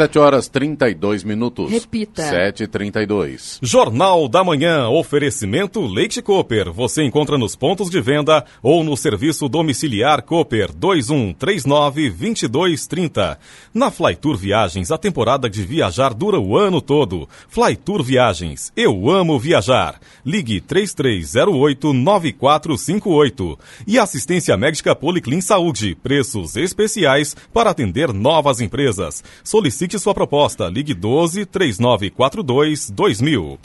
7 horas 32 minutos. Repita. 7h32. Jornal da Manhã. Oferecimento Leite Cooper. Você encontra nos pontos de venda ou no serviço domiciliar Cooper 2139-2230. Na Flytour Viagens, a temporada de viajar dura o ano todo. Flytour Viagens. Eu amo viajar. Ligue 3308-9458. E assistência médica Policlin Saúde. Preços especiais para atender novas empresas. Solicite sua proposta. Ligue 12 3942 2000.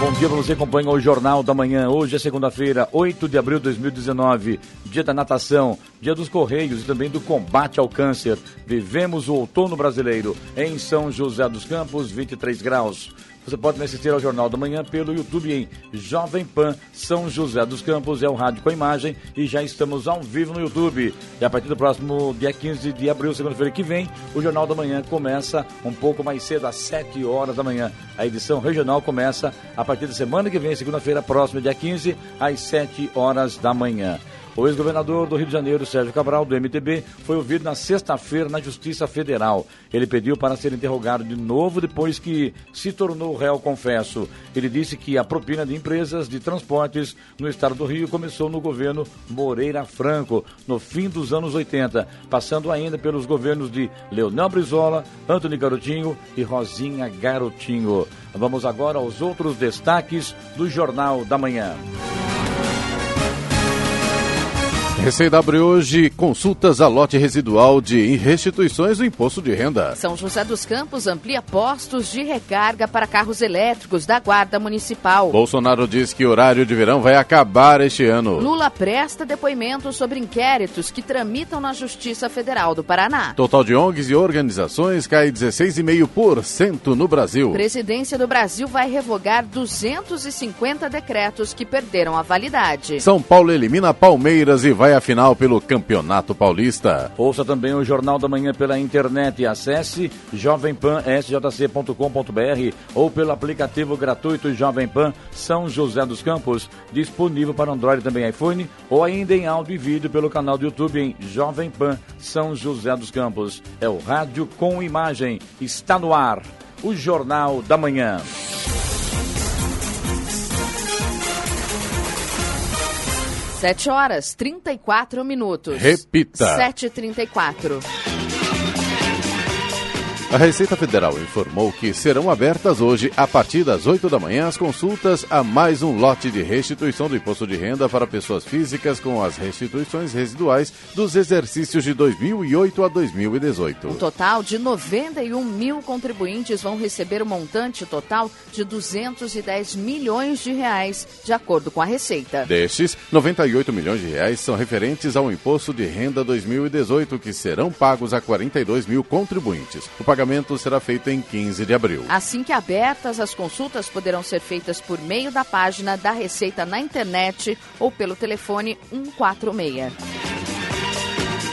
Bom dia para você que acompanha o Jornal da Manhã. Hoje é segunda-feira, 8 de abril de 2019, dia da natação, dia dos Correios e também do combate ao câncer. Vivemos o outono brasileiro em São José dos Campos, 23 graus. Você pode assistir ao Jornal da Manhã pelo YouTube em Jovem Pan São José dos Campos, é o rádio com imagem e já estamos ao vivo no YouTube. E a partir do próximo dia 15 de abril, segunda-feira que vem, o Jornal da Manhã começa um pouco mais cedo, às 7 horas da manhã. A edição regional começa a partir da semana que vem, segunda-feira próxima, dia 15, às 7 horas da manhã. O ex-governador do Rio de Janeiro, Sérgio Cabral, do MTB, foi ouvido na sexta-feira na Justiça Federal. Ele pediu para ser interrogado de novo depois que se tornou réu confesso. Ele disse que a propina de empresas de transportes no estado do Rio começou no governo Moreira Franco, no fim dos anos 80, passando ainda pelos governos de Leonel Brizola, Antônio Garotinho e Rosinha Garotinho. Vamos agora aos outros destaques do Jornal da Manhã. Receita abre hoje consultas a lote residual de restituições do imposto de renda. São José dos Campos amplia postos de recarga para carros elétricos da Guarda Municipal. Bolsonaro diz que o horário de verão vai acabar este ano. Lula presta depoimento sobre inquéritos que tramitam na Justiça Federal do Paraná. Total de ONGs e organizações cai 16,5% no Brasil. Presidência do Brasil vai revogar 250 decretos que perderam a validade. São Paulo elimina Palmeiras e vai à final pelo Campeonato Paulista. Ouça também o Jornal da Manhã pela internet. Acesse jovempansjc.com.br ou pelo aplicativo gratuito Jovem Pan São José dos Campos, disponível para Android também iPhone, ou ainda em áudio e vídeo pelo canal do YouTube em Jovem Pan São José dos Campos. É o rádio com imagem. Está no ar. O Jornal da Manhã. Sete horas, 34 minutos. Repita. 7h34. A Receita Federal informou que serão abertas hoje, a partir das 8 da manhã, as consultas a mais um lote de restituição do imposto de renda para pessoas físicas com as restituições residuais dos exercícios de 2008 a 2018. Um total de 91 mil contribuintes vão receber o um montante total de 210 milhões de reais, de acordo com a Receita. Destes, 98 milhões de reais são referentes ao imposto de renda 2018, que serão pagos a 42 mil contribuintes. O pagamento será feito em 15 de abril. Assim que abertas, as consultas poderão ser feitas por meio da página da Receita na internet ou pelo telefone 146.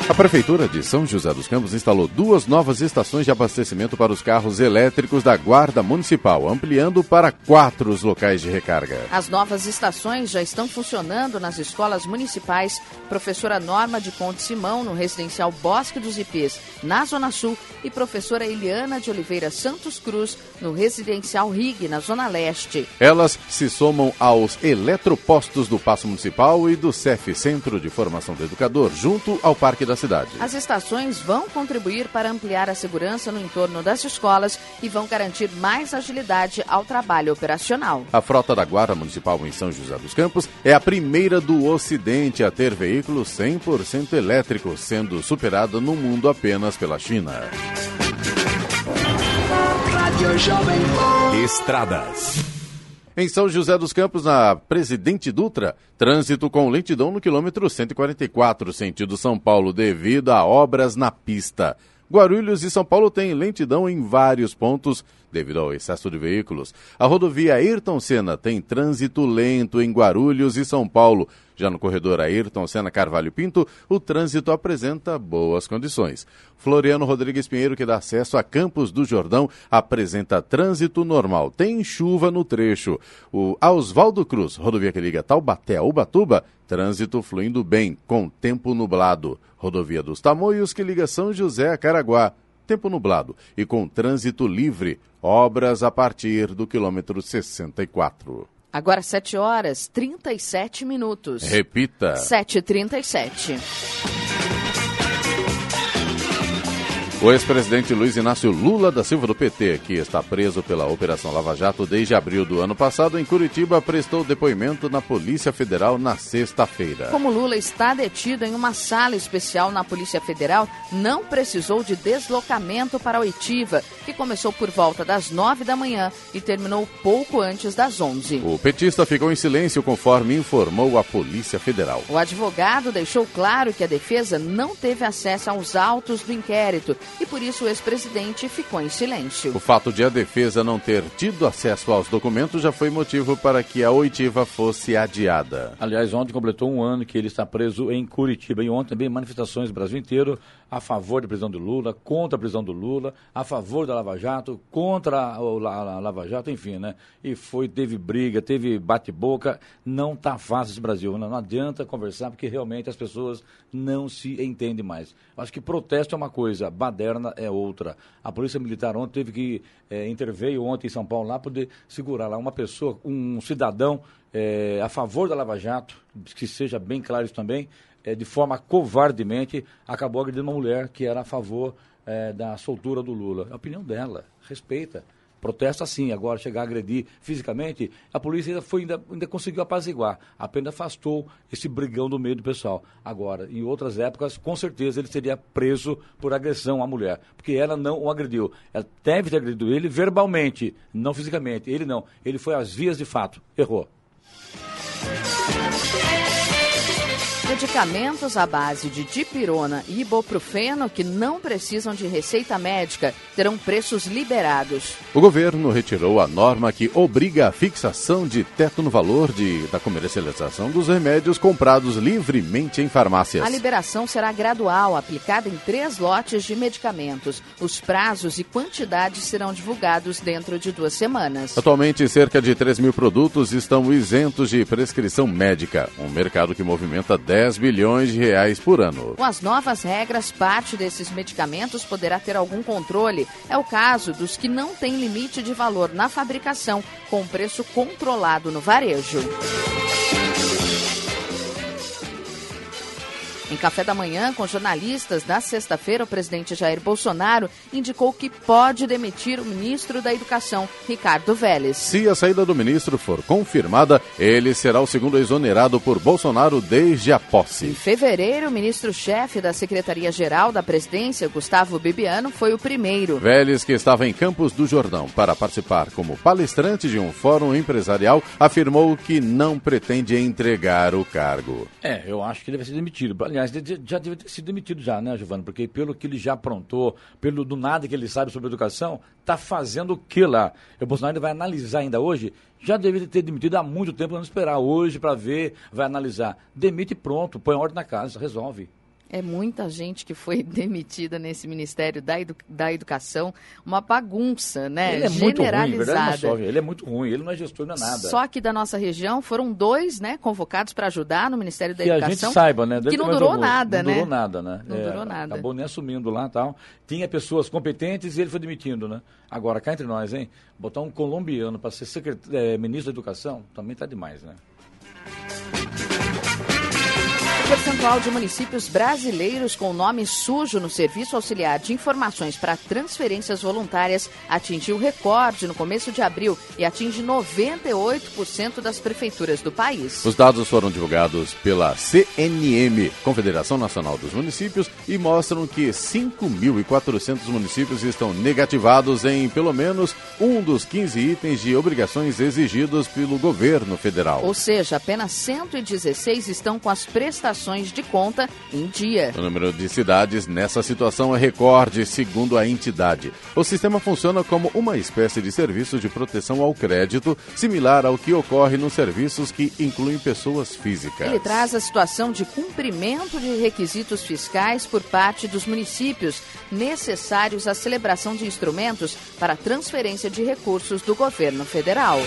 A Prefeitura de São José dos Campos instalou duas novas estações de abastecimento para os carros elétricos da Guarda Municipal, ampliando para quatro os locais de recarga. As novas estações já estão funcionando nas escolas municipais Professora Norma de Conte Simão, no residencial Bosque dos Ipês, na Zona Sul, e Professora Eliana de Oliveira Santos Cruz, no residencial RIG, na Zona Leste. Elas se somam aos eletropostos do Paço Municipal e do CEF, Centro de Formação do Educador, junto ao Parque da cidade. As estações vão contribuir para ampliar a segurança no entorno das escolas e vão garantir mais agilidade ao trabalho operacional. A frota da Guarda Municipal em São José dos Campos é a primeira do Ocidente a ter veículos 100% elétricos, sendo superada no mundo apenas pela China. Estradas. Em São José dos Campos, na Presidente Dutra, trânsito com lentidão no quilômetro 144, sentido São Paulo, devido a obras na pista. Guarulhos e São Paulo têm lentidão em vários pontos devido ao excesso de veículos. A rodovia Ayrton Senna tem trânsito lento em Guarulhos e São Paulo. Já no corredor Ayrton Senna Carvalho Pinto, o trânsito apresenta boas condições. Floriano Rodrigues Pinheiro, que dá acesso a Campos do Jordão, apresenta trânsito normal. Tem chuva no trecho. O Oswaldo Cruz, rodovia que liga Taubaté a Ubatuba, trânsito fluindo bem, com tempo nublado. Rodovia dos Tamoios, que liga São José a Caraguá, tempo nublado e com trânsito livre. Obras a partir do quilômetro 64. Agora 7 horas 37 minutos. Repita. 7h37. O ex-presidente Luiz Inácio Lula da Silva do PT, que está preso pela Operação Lava Jato desde abril do ano passado em Curitiba, prestou depoimento na Polícia Federal na sexta-feira. Como Lula está detido em uma sala especial na Polícia Federal, não precisou de deslocamento para Oitiva, que começou por volta das nove da manhã e terminou pouco antes das onze. O petista ficou em silêncio conforme informou a Polícia Federal. O advogado deixou claro que a defesa não teve acesso aos autos do inquérito e por isso o ex-presidente ficou em silêncio. O fato de a defesa não ter tido acesso aos documentos já foi motivo para que a oitiva fosse adiada. Aliás, ontem completou um ano que ele está preso em Curitiba e ontem também manifestações no Brasil inteiro a favor da prisão do Lula, contra a prisão do Lula, a favor da Lava Jato, contra a, Lava Jato, enfim, né? E foi, teve briga, teve bate-boca, não está fácil esse Brasil, não, não adianta conversar porque realmente as pessoas não se entendem mais. Acho que protesto é uma coisa, baderna é outra. A Polícia Militar ontem teve que é, interveio ontem em São Paulo lá poder segurar lá uma pessoa, um cidadão é, a favor da Lava Jato, que seja bem claro isso também, é, de forma covardemente, acabou agredindo uma mulher que era a favor é, da soltura do Lula. A opinião dela, respeita. Protesta sim, agora chegar a agredir fisicamente, a polícia ainda, foi, ainda, ainda conseguiu apaziguar, apenas afastou esse brigão do meio do pessoal. Agora, em outras épocas, com certeza ele seria preso por agressão à mulher, porque ela não o agrediu. Ela deve ter agredido ele verbalmente, não fisicamente. Ele não, ele foi às vias de fato, errou. Medicamentos à base de dipirona e ibuprofeno que não precisam de receita médica terão preços liberados. O governo retirou a norma que obriga a fixação de teto no valor de, da comercialização dos remédios comprados livremente em farmácias. A liberação será gradual, aplicada em três lotes de medicamentos. Os prazos e quantidades serão divulgados dentro de duas semanas. Atualmente, cerca de 3 mil produtos estão isentos de prescrição médica, um mercado que movimenta 10 10 bilhões de reais por ano. Com as novas regras, parte desses medicamentos poderá ter algum controle. É o caso dos que não têm limite de valor na fabricação, com preço controlado no varejo. Em café da manhã, com jornalistas, na sexta-feira, o presidente Jair Bolsonaro indicou que pode demitir o ministro da Educação, Ricardo Vélez. Se a saída do ministro for confirmada, ele será o segundo exonerado por Bolsonaro desde a posse. Em fevereiro, o ministro-chefe da Secretaria-Geral da Presidência, Gustavo Bibiano, foi o primeiro. Vélez, que estava em Campos do Jordão para participar como palestrante de um fórum empresarial, afirmou que não pretende entregar o cargo. É, eu acho que deve ser demitido aliás, já deve ter sido demitido já, né, Giovana? Porque pelo que ele já aprontou, pelo do nada que ele sabe sobre educação, está fazendo o que lá? O Bolsonaro vai analisar ainda hoje, já deveria ter demitido há muito tempo, não esperar hoje para ver, vai analisar. Demite pronto, põe ordem na casa, resolve. É muita gente que foi demitida nesse Ministério da, edu da Educação, uma bagunça, né? Ele é muito ruim, verdade Ele é muito ruim, ele não é gestor, não é nada. Só que da nossa região foram dois, né, convocados para ajudar no Ministério da que Educação. Que a gente saiba, né? que não durou nada, não né? Não durou nada, né? Não é, durou nada. Acabou nem assumindo lá tal. Tinha pessoas competentes e ele foi demitindo, né? Agora, cá entre nós, hein? Botar um colombiano para ser secret... é, ministro da Educação também tá demais, né? O percentual de municípios brasileiros com nome sujo no Serviço Auxiliar de Informações para Transferências Voluntárias atingiu recorde no começo de abril e atinge 98% das prefeituras do país. Os dados foram divulgados pela CNM, Confederação Nacional dos Municípios, e mostram que 5.400 municípios estão negativados em pelo menos um dos 15 itens de obrigações exigidos pelo governo federal. Ou seja, apenas 116 estão com as prestações operações de conta em dia. O número de cidades nessa situação é recorde, segundo a entidade. O sistema funciona como uma espécie de serviço de proteção ao crédito, similar ao que ocorre nos serviços que incluem pessoas físicas. Ele traz a situação de cumprimento de requisitos fiscais por parte dos municípios necessários à celebração de instrumentos para transferência de recursos do governo federal.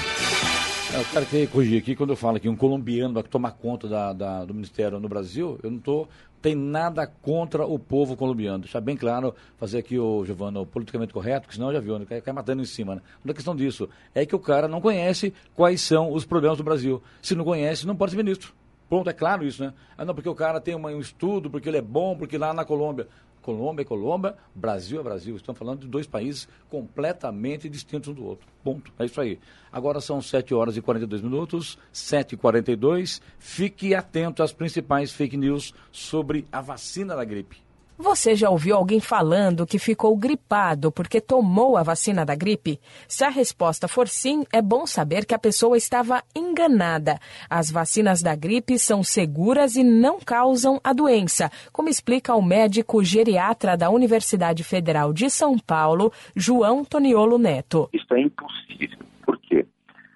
Eu quero que corrigir aqui, quando eu falo que um colombiano vai tomar conta da, da, do Ministério no Brasil, eu não estou tem nada contra o povo colombiano. Deixar bem claro, fazer aqui o Giovanni, o politicamente correto, porque senão já viu, né? cai, cai matando em cima. Né? Não é questão disso. É que o cara não conhece quais são os problemas do Brasil. Se não conhece, não pode ser ministro. Pronto, é claro isso, né? Ah, não, porque o cara tem um estudo, porque ele é bom, porque lá na Colômbia. Colômbia é Colômbia, Brasil é Brasil. Estamos falando de dois países completamente distintos um do outro. Ponto. É isso aí. Agora são 7 horas e 42 minutos, 7 e 42 Fique atento às principais fake news sobre a vacina da gripe. Você já ouviu alguém falando que ficou gripado porque tomou a vacina da gripe? Se a resposta for sim, é bom saber que a pessoa estava enganada. As vacinas da gripe são seguras e não causam a doença, como explica o médico geriatra da Universidade Federal de São Paulo, João Toniolo Neto. Isso é impossível. Por quê?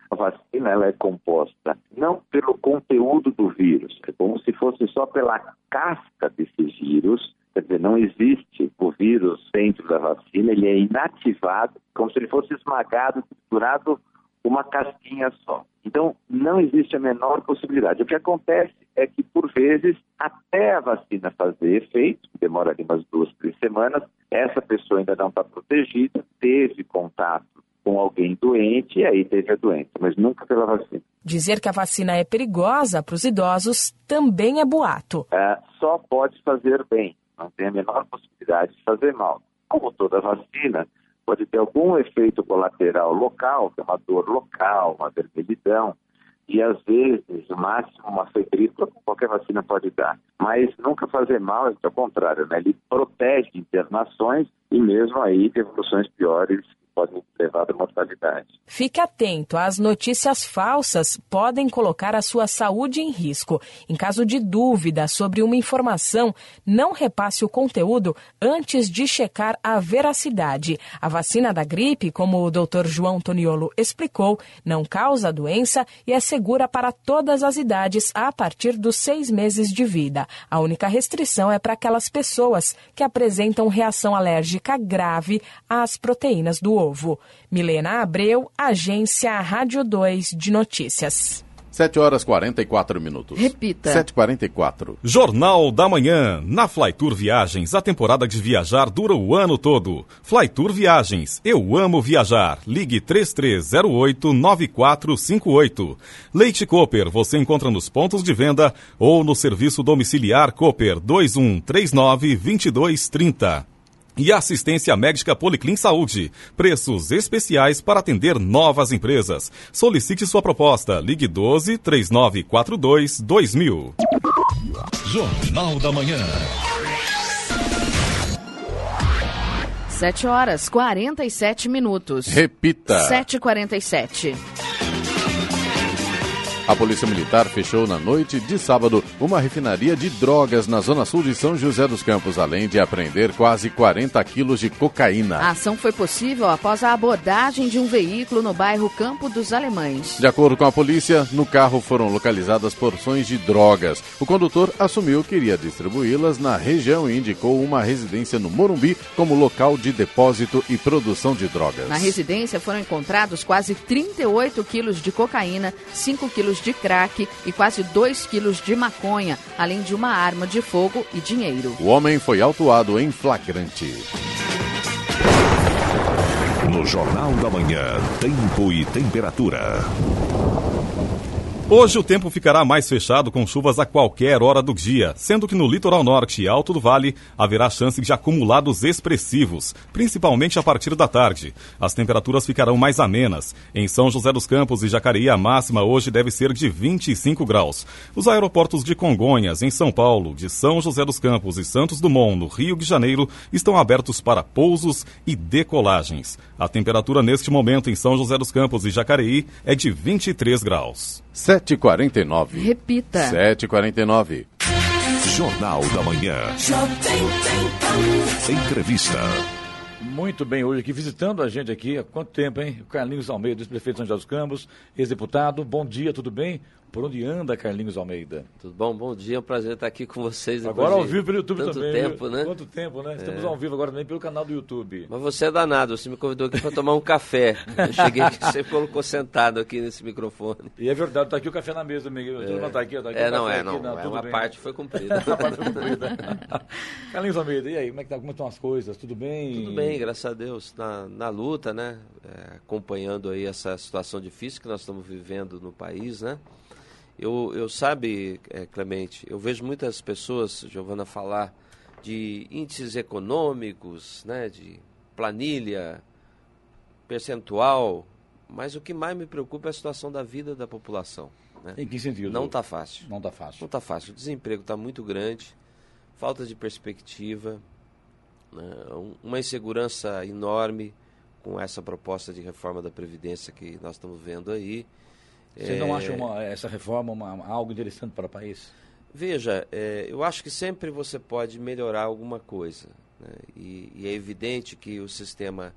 A vacina ela é composta não pelo conteúdo do vírus, é como se fosse só pela casca desse vírus Quer dizer, não existe o vírus dentro da vacina, ele é inativado, como se ele fosse esmagado, triturado uma casquinha só. Então, não existe a menor possibilidade. O que acontece é que, por vezes, até a vacina fazer efeito, demora ali umas duas, três semanas, essa pessoa ainda não está protegida, teve contato com alguém doente e aí teve a doença, mas nunca pela vacina. Dizer que a vacina é perigosa para os idosos também é boato. É, só pode fazer bem não tem a menor possibilidade de fazer mal. Como toda vacina, pode ter algum efeito colateral local, que é uma dor local, uma vermelhidão, e às vezes, o máximo, uma febrícula, qualquer vacina pode dar. Mas nunca fazer mal, é ao contrário, né? ele protege internações e mesmo aí de evoluções piores podem levar à mortalidade. Fique atento, as notícias falsas podem colocar a sua saúde em risco. Em caso de dúvida sobre uma informação, não repasse o conteúdo antes de checar a veracidade. A vacina da gripe, como o Dr. João Toniolo explicou, não causa doença e é segura para todas as idades a partir dos seis meses de vida. A única restrição é para aquelas pessoas que apresentam reação alérgica grave às proteínas do Novo. Milena Abreu, Agência Rádio 2 de Notícias. 7 horas 44 minutos. Repita. 7h44. Jornal da Manhã. Na Flytour Viagens, a temporada de viajar dura o ano todo. Flytour Viagens. Eu amo viajar. Ligue 3308-9458. Leite Cooper. Você encontra nos pontos de venda ou no serviço domiciliar Cooper 2139 2230. E assistência médica Policlin Saúde. Preços especiais para atender novas empresas. Solicite sua proposta. Ligue 12 3942 2000. Jornal da Manhã. 7 horas 47 minutos. Repita. 7h47. A Polícia Militar fechou na noite de sábado uma refinaria de drogas na zona sul de São José dos Campos, além de apreender quase 40 quilos de cocaína. A ação foi possível após a abordagem de um veículo no bairro Campo dos Alemães. De acordo com a polícia, no carro foram localizadas porções de drogas. O condutor assumiu que iria distribuí-las na região e indicou uma residência no Morumbi como local de depósito e produção de drogas. Na residência foram encontrados quase 38 quilos de cocaína, 5 quilos de crack e quase 2 quilos de maconha, além de uma arma de fogo e dinheiro. O homem foi autuado em flagrante. No Jornal da Manhã, tempo e temperatura. Hoje o tempo ficará mais fechado com chuvas a qualquer hora do dia, sendo que no litoral norte e alto do vale haverá chance de acumulados expressivos, principalmente a partir da tarde. As temperaturas ficarão mais amenas. Em São José dos Campos e Jacareí, a máxima hoje deve ser de 25 graus. Os aeroportos de Congonhas, em São Paulo, de São José dos Campos e Santos Dumont, no Rio de Janeiro, estão abertos para pousos e decolagens. A temperatura neste momento em São José dos Campos e Jacareí é de 23 graus. 7h49. Repita. 7h49. Jornal da Manhã. Entrevista. Muito bem, hoje aqui visitando a gente aqui, há quanto tempo, hein? O Carlinhos Almeida, ex-prefeito de São José dos Campos, ex-deputado. Bom dia, tudo bem? Por onde anda, Carlinhos Almeida? Tudo bom? Bom dia, é um prazer estar aqui com vocês. Agora ao vivo pelo YouTube tanto também. tempo, né? Quanto tempo, né? Estamos é. ao vivo agora também pelo canal do YouTube. Mas você é danado, você me convidou aqui para tomar um café. Eu cheguei aqui, você colocou sentado aqui nesse microfone. E é verdade, tá aqui o café na mesa, Miguel. É. Tá aqui, tá aqui é, não é, não. não é uma bem. parte foi cumprida. a parte foi cumprida. Carlinhos Almeida, e aí, como, é que tá, como estão as coisas? Tudo bem? Tudo bem, graças a Deus. Na, na luta, né? É, acompanhando aí essa situação difícil que nós estamos vivendo no país, né? Eu, eu sabe, é, Clemente, eu vejo muitas pessoas, Giovana, falar de índices econômicos, né, de planilha, percentual, mas o que mais me preocupa é a situação da vida da população. Né? Em que sentido? Não está fácil. Não está fácil. Não está fácil. O desemprego está muito grande, falta de perspectiva, né? uma insegurança enorme com essa proposta de reforma da Previdência que nós estamos vendo aí. Você não acha uma, essa reforma uma, algo interessante para o país? Veja, é, eu acho que sempre você pode melhorar alguma coisa. Né? E, e, é evidente que o sistema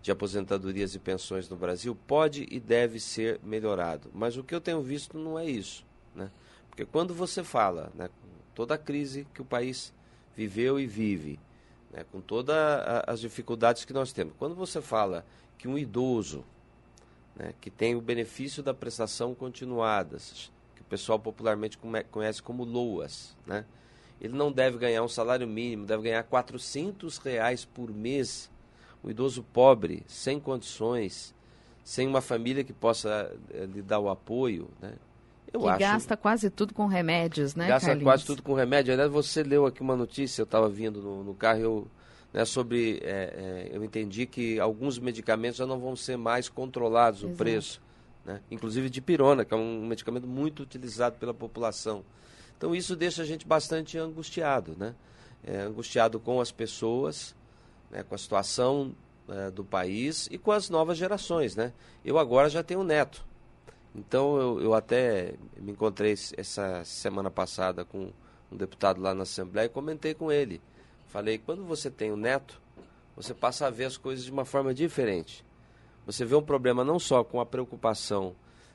de aposentadorias e pensões no Brasil pode e deve ser melhorado. Mas o que eu tenho visto não é isso. Né? Porque quando você fala, né, com toda a crise que o país viveu e vive, né, com todas as dificuldades que nós temos, quando você fala que um idoso né, que tem o benefício da prestação continuada, que o pessoal popularmente conhece como LOAS, né? Ele não deve ganhar um salário mínimo, deve ganhar 400 reais por mês. O idoso pobre, sem condições, sem uma família que possa eh, lhe dar o apoio, né? Eu que acho, gasta quase tudo com remédios, né, Gasta Carlinhos? quase tudo com remédio. Aliás, você leu aqui uma notícia, eu estava vindo no, no carro, eu né, sobre, é, é, eu entendi que alguns medicamentos já não vão ser mais controlados Exato. o preço, né? inclusive de pirona, que é um medicamento muito utilizado pela população. Então isso deixa a gente bastante angustiado, né? É, angustiado com as pessoas, né, com a situação é, do país e com as novas gerações, né? Eu agora já tenho um neto, então eu, eu até me encontrei essa semana passada com um deputado lá na Assembleia e comentei com ele. Falei, quando você tem um neto, você passa a ver as coisas de uma forma diferente. Você vê um problema não só com a preocupação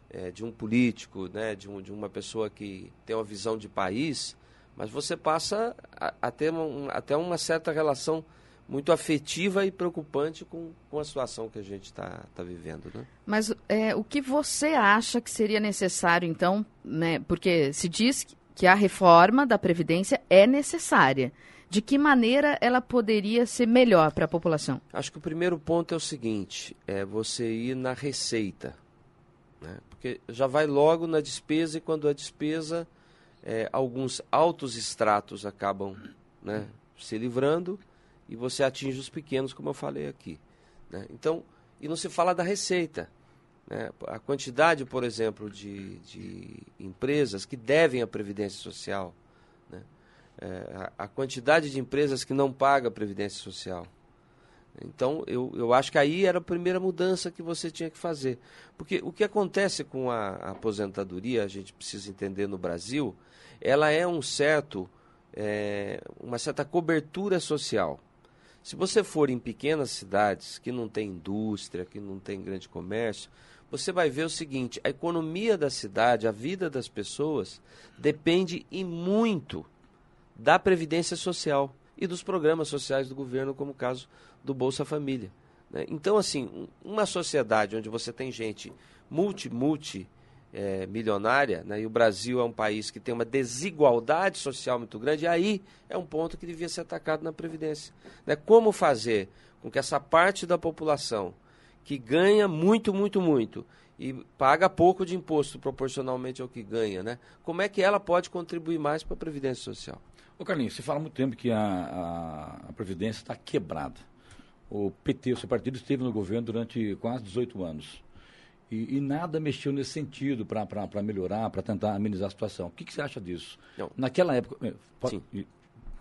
é, de um político, né, de, um, de uma pessoa que tem uma visão de país, mas você passa a, a ter um, até uma certa relação muito afetiva e preocupante com, com a situação que a gente está tá vivendo. Né? Mas é, o que você acha que seria necessário, então, né, porque se diz que a reforma da Previdência é necessária de que maneira ela poderia ser melhor para a população? Acho que o primeiro ponto é o seguinte: é você ir na receita. Né? Porque já vai logo na despesa e quando a despesa, é, alguns altos extratos acabam né, se livrando e você atinge os pequenos, como eu falei aqui. Né? Então, e não se fala da receita. Né? A quantidade, por exemplo, de, de empresas que devem a Previdência Social é, a, quantidade de empresas que não paga Previdência Social. Então, eu, eu acho que aí era a primeira mudança que você tinha que fazer. Porque o que acontece com a, a aposentadoria, a gente precisa entender no Brasil, ela é um certo, é, uma certa cobertura social. Se você for em pequenas cidades que não tem indústria, que não tem grande comércio, você vai ver o seguinte: a economia da cidade, a vida das pessoas depende e muito da Previdência Social e dos programas sociais do governo, como o caso do Bolsa Família. Né? Então, assim, uma sociedade onde você tem gente multi, multi é, né? e o Brasil é um país que tem uma desigualdade social muito grande, aí é um ponto que devia ser atacado na Previdência. Né? Como fazer com que essa parte da população que ganha muito, muito, muito e paga pouco de imposto proporcionalmente ao que ganha, né? como é que ela pode contribuir mais para a Previdência Social? Ô Carlinhos, você fala há muito tempo que a, a, a Previdência está quebrada. O PT, o seu partido, esteve no governo durante quase 18 anos. E, e nada mexeu nesse sentido para melhorar, para tentar amenizar a situação. O que, que você acha disso? Não. Naquela época. Eh, pode, Sim.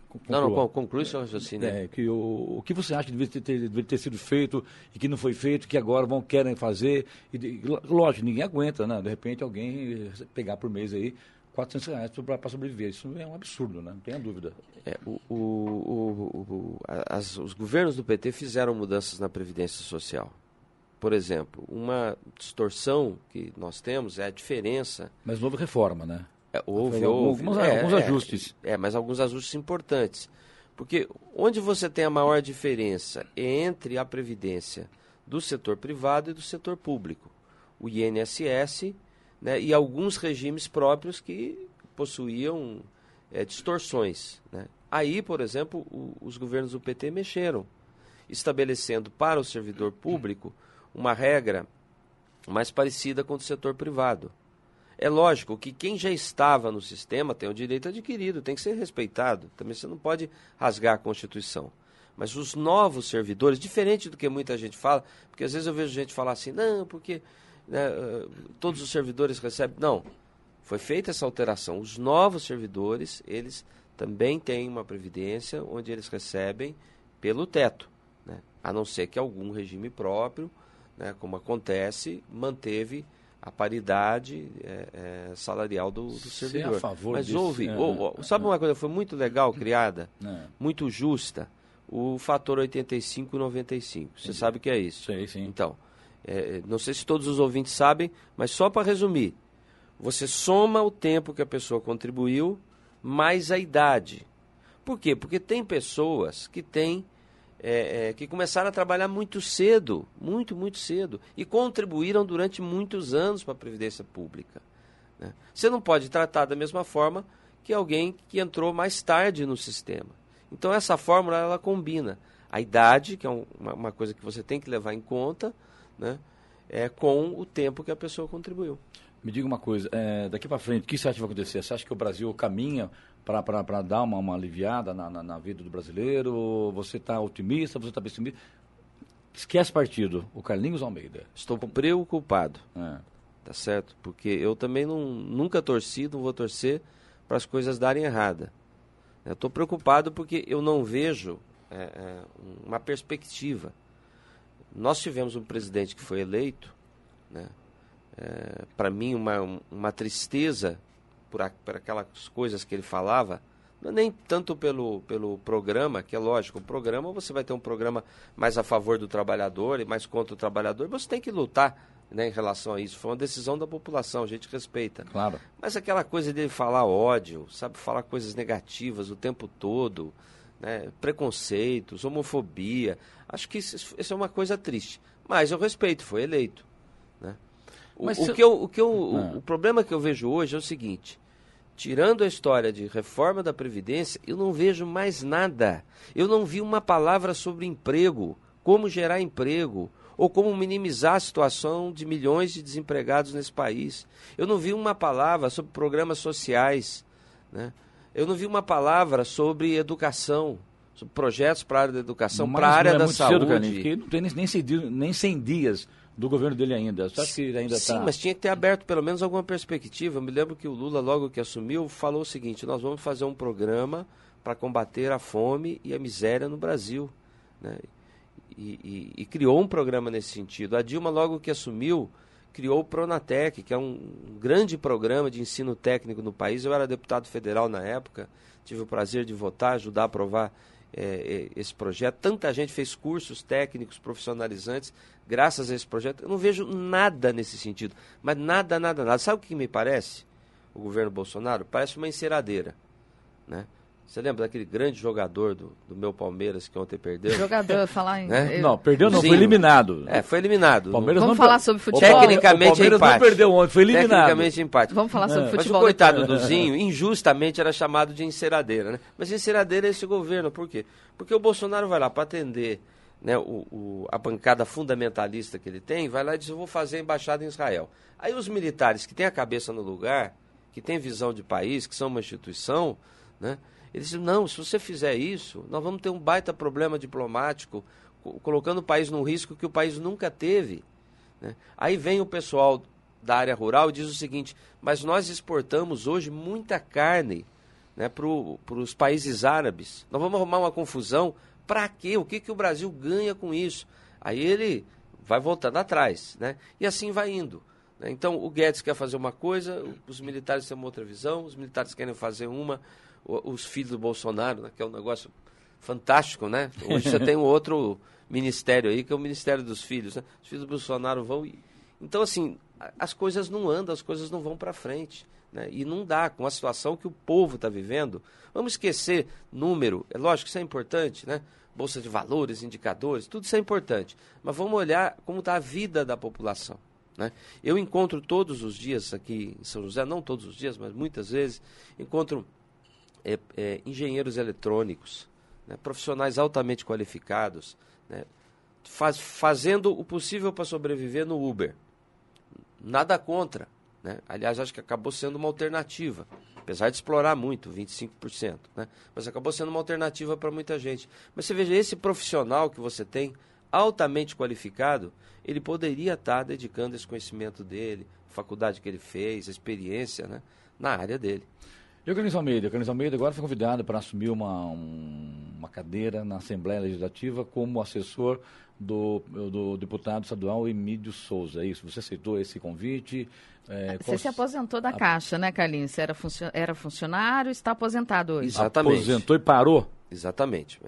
Conclua. Não, não, conclui seu raciocínio. É, que o, o que você acha que deveria ter, deveria ter sido feito e que não foi feito, que agora vão querem fazer? E, lógico, ninguém aguenta, né? De repente alguém pegar por mês aí 400 reais para sobreviver. Isso é um absurdo, né? não tenha dúvida. É, o, o, o, as, os governos do PT fizeram mudanças na Previdência Social. Por exemplo, uma distorção que nós temos é a diferença. Mas houve reforma, né? É, houve, houve. Alguns, é, alguns ajustes. É, mas alguns ajustes importantes. Porque onde você tem a maior diferença entre a Previdência do setor privado e do setor público? O INSS né, e alguns regimes próprios que possuíam é, distorções. Né? Aí, por exemplo, o, os governos do PT mexeram, estabelecendo para o servidor público uma regra mais parecida com o do setor privado. É lógico que quem já estava no sistema tem o direito adquirido, tem que ser respeitado. Também você não pode rasgar a Constituição. Mas os novos servidores, diferente do que muita gente fala, porque às vezes eu vejo gente falar assim, não, porque né, todos os servidores recebem. Não, foi feita essa alteração. Os novos servidores, eles também têm uma previdência onde eles recebem pelo teto, né? a não ser que algum regime próprio, né, como acontece, manteve a paridade é, é, salarial do, do servidor. É a favor Mas disso. houve, É, ou- ou- sabe uma coisa, foi muito legal criada, É. muito justa, o fator 85 e 95. Você sabe o que é isso? Sei, sim. Então, é, não sei se todos os ouvintes sabem, mas só para resumir, você soma o tempo que a pessoa contribuiu mais a idade. Por quê? Porque tem pessoas que têm é, é, que começaram a trabalhar muito cedo, muito, muito cedo, e contribuíram durante muitos anos para a Previdência Pública. né? Você não pode tratar da mesma forma que alguém que entrou mais tarde no sistema. Então essa fórmula ela combina a idade, que é um- uma, uma coisa que você tem que levar em conta, né? é, com o tempo que a pessoa contribuiu. Me diga uma coisa, é, daqui para frente, o que você acha que vai acontecer? Você acha que o Brasil caminha para dar uma, uma aliviada na, na, na vida do brasileiro? Você está otimista? Você está pessimista? Esquece partido, o Carlinhos Almeida. Estou preocupado. É. tá certo? Porque eu também não, nunca torci, não vou torcer para as coisas darem errada. Eu estou preocupado porque eu não vejo é, é, uma perspectiva. Nós tivemos um presidente que foi eleito, né? para mim uma, uma tristeza por, a- por aquelas coisas que ele falava, não é nem tanto pelo, pelo programa, que é lógico, o programa você vai ter um programa mais a favor do trabalhador e mais contra o trabalhador, você tem que lutar né, em relação a isso. Foi uma decisão da população, a gente respeita. Claro. Mas aquela coisa dele falar ódio, sabe, falar coisas negativas o tempo todo, né, preconceitos, homofobia, acho que isso, isso é uma coisa triste. Mas eu respeito, foi eleito. Né? O, Mas o se- que eu, o, que eu, o- Ah. o problema que eu vejo hoje é o seguinte: tirando a história de reforma da Previdência, eu não vejo mais nada. Eu não vi uma palavra sobre emprego, como gerar emprego, ou como minimizar a situação de milhões de desempregados nesse país. Eu não vi uma palavra sobre programas sociais. Né? Eu não vi uma palavra sobre educação, sobre projetos para a área da educação, para a área não é da saúde. Cedo, Carlinhos, porque não tem nem, nem, 100 dias, nem 100 dias do governo dele ainda. Acha que ele ainda Sim, está... mas tinha que ter aberto pelo menos alguma perspectiva. Eu me lembro que o Lula, logo que assumiu, falou o seguinte: nós vamos fazer um programa para combater a fome e a miséria no Brasil. né? E, e- e criou um programa nesse sentido. A Dilma, logo que assumiu, criou o Pronatec, que é um grande programa de ensino técnico no país. Eu era deputado federal na época, tive o prazer de votar, ajudar a aprovar eh, esse projeto. Tanta gente fez cursos técnicos profissionalizantes graças a esse projeto. Eu não vejo nada nesse sentido, mas nada, nada, nada. Sabe o que me parece? O governo Bolsonaro parece uma enceradeira, né? Você lembra daquele grande jogador do, do meu Palmeiras que ontem perdeu? Jogador, falar em. Né? eu- Não, perdeu não, foi eliminado. É, foi eliminado. Palmeiras Vamos não falar per- sobre futebol? Tecnicamente o Palmeiras empate. não perdeu ontem, foi eliminado. Tecnicamente empate. Vamos falar sobre É. Mas futebol. o coitado do Zinho, injustamente, era chamado de enceradeira, né? Mas enceradeira é esse governo, por quê? Porque o Bolsonaro vai lá para atender né, o, o- a bancada fundamentalista que ele tem, vai lá e diz, eu vou fazer a embaixada em Israel. Aí os militares que têm a cabeça no lugar, que têm visão de país, que são uma instituição, né? Eles dizem, não, se você fizer isso, nós vamos ter um baita problema diplomático, co- colocando o país num risco que o país nunca teve. né? Aí vem o pessoal da área rural e diz o seguinte: mas nós exportamos hoje muita carne né, para os países árabes. Nós vamos arrumar uma confusão. Para quê? O que, que o Brasil ganha com isso? Aí ele vai voltando atrás. Né? E assim vai indo. Né? Então, o Guedes quer fazer uma coisa, os militares têm uma outra visão, os militares querem fazer uma, os filhos do Bolsonaro, né, que é um negócio fantástico, né? Hoje você tem um outro ministério aí, que é o Ministério dos Filhos. Né? Os filhos do Bolsonaro vão. Então, assim, as coisas não andam, as coisas não vão para frente. Né? E não dá, com a situação que o povo está vivendo. Vamos esquecer número, é lógico que isso é importante, né? Bolsa de valores, indicadores, tudo isso é importante. Mas vamos olhar como está a vida da população. Né? Eu encontro todos os dias aqui em São José, não todos os dias, mas muitas vezes, encontro é, é, engenheiros eletrônicos, né? profissionais altamente qualificados, né? Faz, fazendo o possível para sobreviver no Uber. Nada contra. Né? Aliás, acho que acabou sendo uma alternativa, apesar de explorar muito, 25%. Né? Mas acabou sendo uma alternativa para muita gente. Mas você veja, esse profissional que você tem, altamente qualificado, ele poderia estar dedicando esse conhecimento dele, a faculdade que ele fez, a experiência né? na área dele. Euclides Almeida. Euclides Almeida agora foi convidado para assumir uma, um, uma cadeira na Assembleia Legislativa como assessor do, do deputado estadual Emílio Souza. É isso? Você aceitou esse convite? É, Você qual... se aposentou da a... Caixa, né, Carlinhos? Você era, funcio... era funcionário, está aposentado hoje. Exatamente. Aposentou e parou? Exatamente.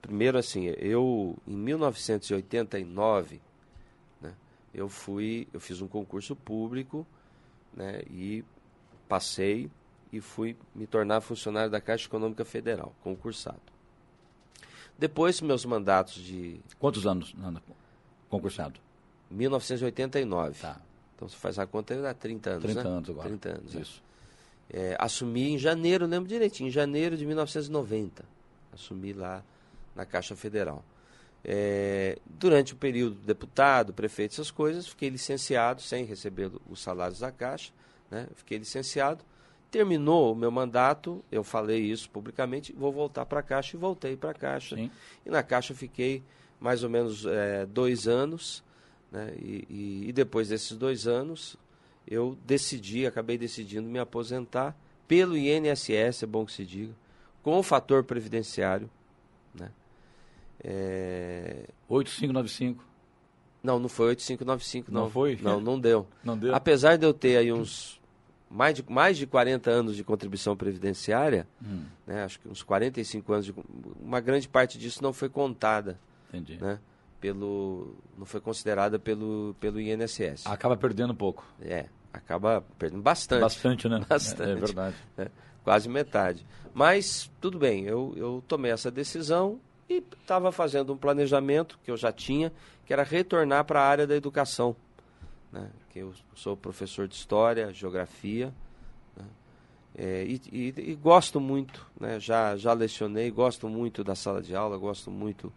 Primeiro, assim, eu, em 1989, né, eu fui, eu fiz um concurso público, né, e passei e fui me tornar funcionário da Caixa Econômica Federal, concursado. Depois, meus mandatos de. Quantos anos concursado? 1989. Tá. Então, se faz a conta, dá 30 anos. 30 né? anos agora. 30 anos. É. Isso. É, assumi em janeiro, lembro direitinho, em janeiro de 1990. Assumi lá na Caixa Federal. É, durante o período deputado, prefeito, essas coisas, fiquei licenciado sem receber os salários da Caixa. Né? Fiquei licenciado Terminou o meu mandato, eu falei isso publicamente, vou voltar para a Caixa e voltei para a Caixa. Sim. E na Caixa fiquei mais ou menos é, dois anos, né? E, e, e, depois desses dois anos eu decidi, acabei decidindo me aposentar pelo INSS, é bom que se diga, com o fator previdenciário. Né? É... 8595. Não, não foi 8595, não. Não foi? Não, não deu. Não deu. Apesar de eu ter aí uns mais de, mais de 40 anos de contribuição previdenciária, hum. né, acho que uns 45 anos, de, uma grande parte disso não foi contada. Entendi. Né, pelo, não foi considerada pelo, pelo INSS. Acaba perdendo um pouco. É, acaba perdendo bastante. Bastante, né? Bastante. É, é verdade. É, quase metade. Mas, tudo bem, eu, eu tomei essa decisão e estava fazendo um planejamento que eu já tinha, que era retornar para a área da educação né? que eu sou professor de História, Geografia, né? é, e, e, e, gosto muito, né? já, já lecionei, gosto muito da sala de aula, gosto muito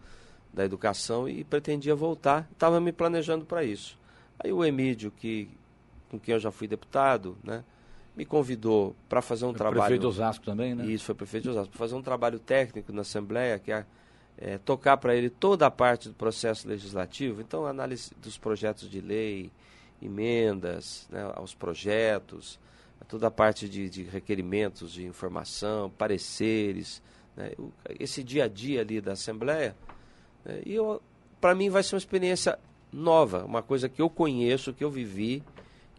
da educação e pretendia voltar, estava me planejando para isso. Aí o Emílio, que, com quem eu já fui deputado, né? me convidou para fazer um foi trabalho... Prefeito de Osasco também, né? Isso, foi prefeito de Osasco, para fazer um trabalho técnico na Assembleia, que é é, tocar para ele toda a parte do processo legislativo, então análise dos projetos de lei, emendas né, aos projetos, toda a parte de, de requerimentos de informação, pareceres, né, esse dia a dia ali da Assembleia. Né, e para mim vai ser uma experiência nova, uma coisa que eu conheço, que eu vivi,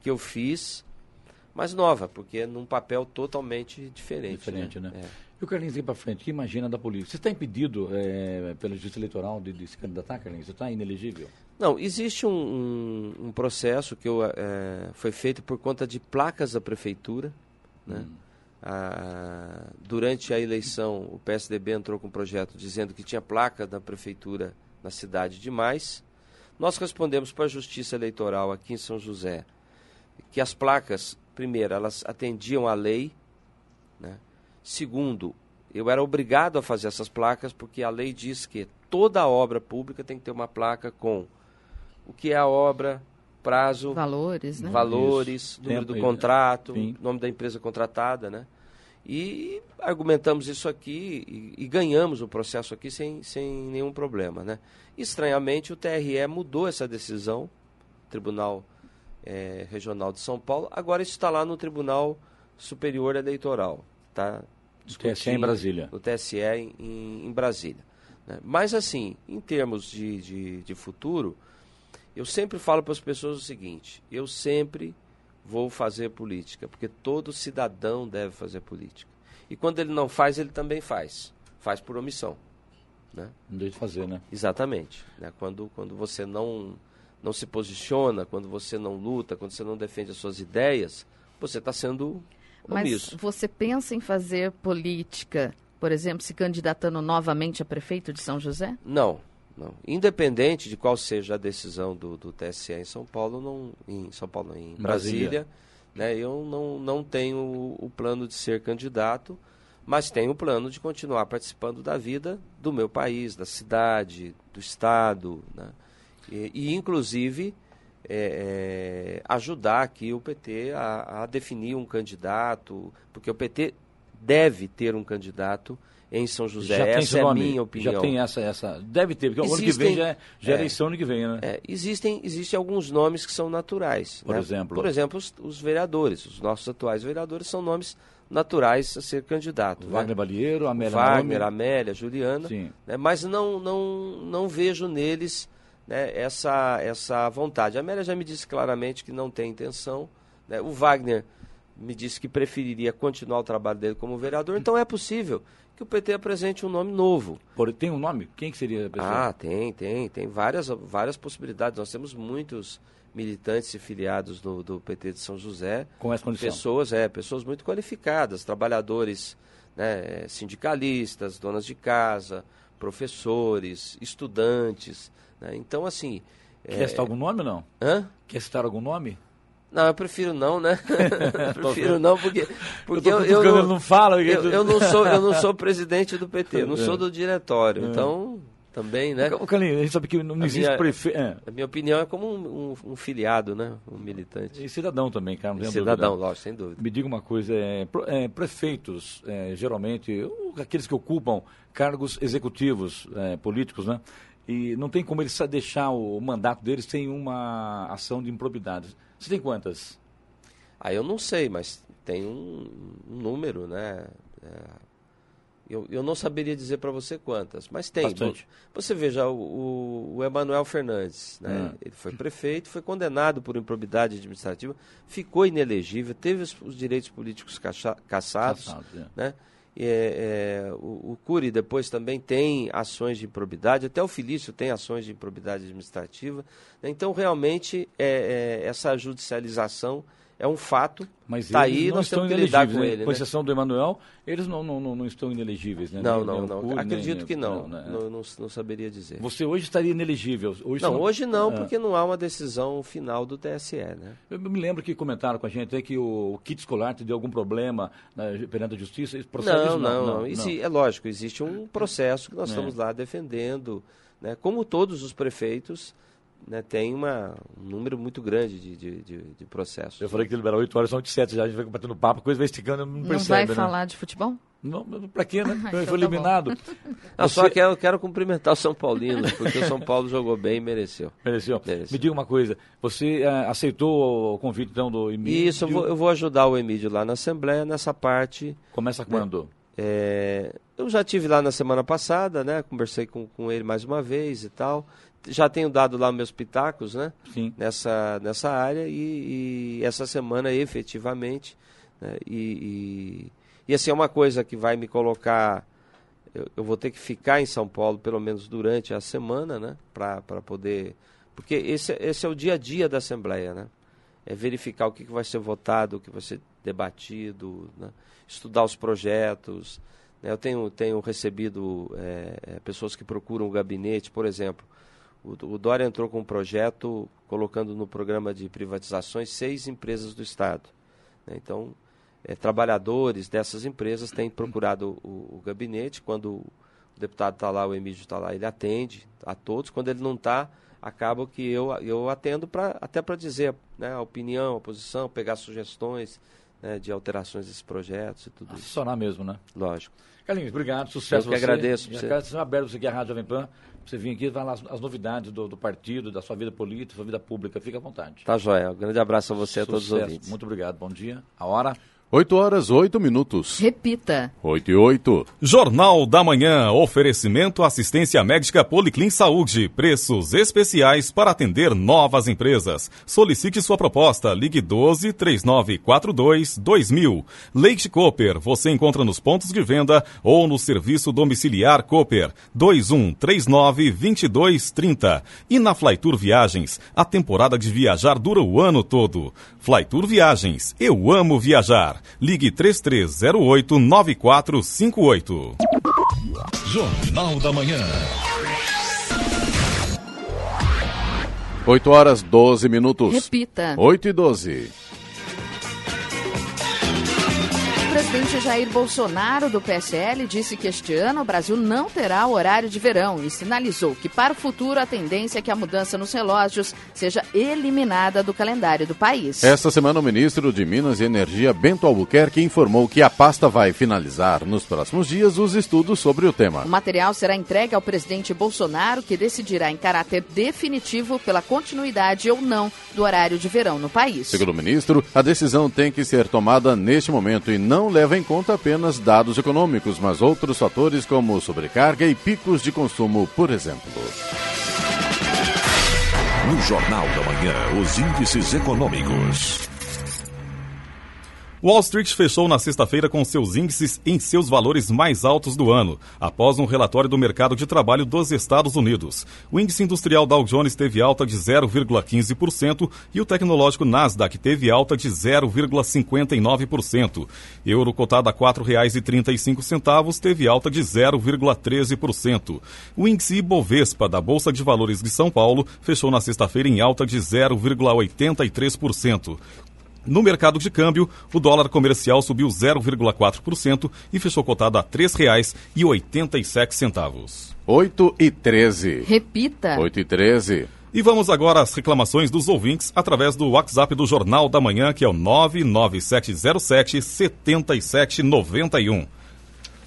que eu fiz, mas nova, porque é num papel totalmente diferente. Diferente, né? né? É. E o Carlinhos, ir para frente, o que imagina da política? Você está impedido é, pela justiça eleitoral de, de se candidatar, Carlinhos? Você está inelegível? Não, existe um, um, um processo que eu, é, foi feito por conta de placas da prefeitura. Né? Hum. A, durante a eleição, o PSDB entrou com um projeto dizendo que tinha placa da prefeitura na cidade demais. Nós respondemos para a Justiça Eleitoral aqui em São José que as placas, primeiro, elas atendiam à lei, né? Segundo, eu era obrigado a fazer essas placas porque a lei diz que toda obra pública tem que ter uma placa com o que é a obra, prazo, valores, né? valores, isso. número Tempo, do contrato, nome da empresa contratada, né? E argumentamos isso aqui e, e, ganhamos o processo aqui sem, sem nenhum problema, né? Estranhamente, o TRE mudou essa decisão, Tribunal é, Regional de São Paulo, agora isso está lá no Tribunal Superior Eleitoral está discutindo. TSE em Brasília. No TSE em, em Brasília. Né? Mas, assim, em termos de, de, de, futuro, Eu sempre falo para as pessoas o seguinte: eu sempre vou fazer política, porque todo cidadão deve fazer política. E quando ele não faz, ele também faz. Faz por omissão. Né? Não deixa de fazer, né? Exatamente. Né? Quando, quando você não, não se posiciona, quando você não luta, quando você não defende as suas ideias, você está sendo omisso. Mas você pensa em fazer política, por exemplo, se candidatando novamente a prefeito de São José? Não, não. Independente de qual seja a decisão do, do TSE em São Paulo, não, em São Paulo, não, em Brasília, Brasília né, eu não, não tenho o, o plano de ser candidato, mas tenho o plano de continuar participando da vida do meu país, da cidade, do estado, né, e, e inclusive é, é, ajudar aqui o PT a, a definir um candidato, porque o PT deve ter um candidato em São José. Já essa é a minha opinião. Já tem essa, essa. Deve ter, porque existem, o ano que vem já, é, já é, eleição ano que vem, né? É, existem, existem alguns nomes que são naturais. Por né? exemplo? Por exemplo, os, os, vereadores. Os nossos atuais vereadores são nomes naturais a ser candidato. Wagner né? Balieiro, Amélia Wagner, Nome. Amélia, Juliana. Sim. Né? Mas não, não, não vejo neles né, essa, essa vontade. A Amélia já me disse claramente que não tem intenção. Né? O Wagner me disse que preferiria continuar o trabalho dele como vereador, então é possível que o PT apresente um nome novo. Por, tem um nome? Quem que seria a pessoa? Ah, tem, tem. Tem várias, várias possibilidades. Nós temos muitos militantes e filiados do, do PT de São José. Com essa condição? Pessoas, é, pessoas muito qualificadas, trabalhadores, né, sindicalistas, donas de casa, professores, estudantes. Né? Então, assim... Quer é... citar algum nome ou não? Hã? Quer citar algum nome? Não, eu prefiro não, né? prefiro não, porque, porque eu, eu, eu, não falo. Eu, eu, não sou, eu não sou presidente do PT, eu não sou do diretório. É. Então, também, né? O Calinho, a gente sabe que não a existe prefeito. É. A minha opinião é como um, um, um, filiado, né? Um militante. E cidadão também. Não cidadão, dúvida. lógico, sem dúvida. Me diga uma coisa: é, é, prefeitos, é, geralmente, aqueles que ocupam cargos executivos é, políticos, né? E não tem como eles deixar o mandato deles sem uma ação de improbidade. Você tem quantas? Ah, eu não sei, mas tem um, um número, né? Eu, eu não saberia dizer para você quantas, mas tem. Bastante. Você veja, o, o Emanuel Fernandes, né? Hum. Ele foi prefeito, foi condenado por improbidade administrativa, ficou inelegível, teve os, os direitos políticos caça, caçados, Caçado, é. né? É, é, o, o Cury depois também tem ações de improbidade, até o Felício tem ações de improbidade administrativa. Né? Então, realmente, é, é, essa judicialização é um fato. Mas tá aí, não nós estão temos que lidar com né? ele. Com né? exceção do Emanuel, eles não, não, não, estão inelegíveis, né? Não, não, não. Acredito nem, que não. Não, não, não, não, saberia dizer. Você hoje estaria inelegível? Hoje não, hoje não, ah. porque não há uma decisão final do TSE, né? Eu me lembro que comentaram com a gente que o, o kit escolar te deu algum problema né, perante a justiça. Não, não, não, não. Isso é lógico, existe um processo que nós é. estamos lá defendendo, né? Como todos os prefeitos né, tem uma, um número muito grande de, de, de, de processos. Eu falei que liberar 8 horas, são 8 7 já, a gente vai batendo papo, coisa vai esticando, não, não percebe, vai né? falar de futebol? Não, pra quê, né? então foi tá eliminado. Tá Você... Só que eu quero cumprimentar o São Paulino, porque o São Paulo jogou bem e mereceu. mereceu. Mereceu. Me diga uma coisa, você uh, aceitou o convite então do Emílio? Isso, eu vou, eu vou, ajudar o Emílio lá na Assembleia, nessa parte. Começa quando? Né? É, eu já tive lá na semana passada, né? Conversei com, com ele mais uma vez e tal já tenho dado lá meus pitacos, né? Sim. Nessa, nessa área e, e essa semana efetivamente. Né? E, e, e, assim, é uma coisa que vai me colocar. Eu, eu, vou ter que ficar em São Paulo pelo menos durante a semana, né? Para poder. Porque esse, esse é o dia a dia da Assembleia, né? É verificar o que, que vai ser votado, o que vai ser debatido, né? estudar os projetos. Né? Eu tenho, tenho recebido é, pessoas que procuram o gabinete, por exemplo o, Dória entrou com um projeto colocando no programa de privatizações seis empresas do Estado. Né? Então, é, trabalhadores dessas empresas têm procurado o, o gabinete. Quando o deputado está lá, o Emílio está lá, ele atende a todos. Quando ele não está, acaba que eu, eu atendo pra, até para dizer né, a opinião, a posição, pegar sugestões né, de alterações desses projetos e tudo Assessorar isso. mesmo, né? Lógico. Carlinhos, obrigado, sucesso. Eu que agradeço. Você. Você. aberto você aqui a Rádio Jovem Pan, você vir aqui e falar as, as, novidades do, do, partido, da sua vida política, da sua vida pública. Fique à vontade. Tá, Joia. Um grande abraço a você e a todos os ouvintes. Muito obrigado. Bom dia. A hora? 8 horas, 8 minutos. Repita. 8 e 8. Jornal da Manhã. Oferecimento assistência médica Policlin Saúde. Preços especiais para atender novas empresas. Solicite sua proposta. Ligue 12 3942 2000. Leite Cooper. Você encontra nos pontos de venda ou no serviço domiciliar Cooper. 21 39 22 30. E na Flytour Viagens. A temporada de viajar dura o ano todo. Flytour Viagens. Eu amo viajar. Ligue 3308-9458. Jornal da Manhã. 8 horas 12 minutos. Repita. 8 e 12. Presidente Jair Bolsonaro, do PSL, disse que este ano o Brasil não terá o horário de verão e sinalizou que para o futuro a tendência é que a mudança nos relógios seja eliminada do calendário do país. Esta semana, o ministro de Minas e Energia, Bento Albuquerque, informou que a pasta vai finalizar nos próximos dias os estudos sobre o tema. O material será entregue ao presidente Bolsonaro, que decidirá em caráter definitivo pela continuidade ou não do horário de verão no país. Segundo o ministro, a decisão tem que ser tomada neste momento e não leva em conta apenas dados econômicos, mas outros fatores como sobrecarga e picos de consumo, por exemplo. No Jornal da Manhã, os índices econômicos. Wall Street fechou na sexta-feira com seus índices em seus valores mais altos do ano, após um relatório do mercado de trabalho dos Estados Unidos. O índice industrial Dow Jones teve alta de 0,15% e o tecnológico Nasdaq teve alta de 0,59%. Euro cotado a R$ 4,35 teve alta de 0,13%. O índice Ibovespa da Bolsa de Valores de São Paulo fechou na sexta-feira em alta de 0,83%. No mercado de câmbio, o dólar comercial subiu 0,4% e fechou cotado a R$ 3,87. 8 e 13. Repita. 8 e 13. E vamos agora às reclamações dos ouvintes através do WhatsApp do Jornal da Manhã, que é o 99707 7791.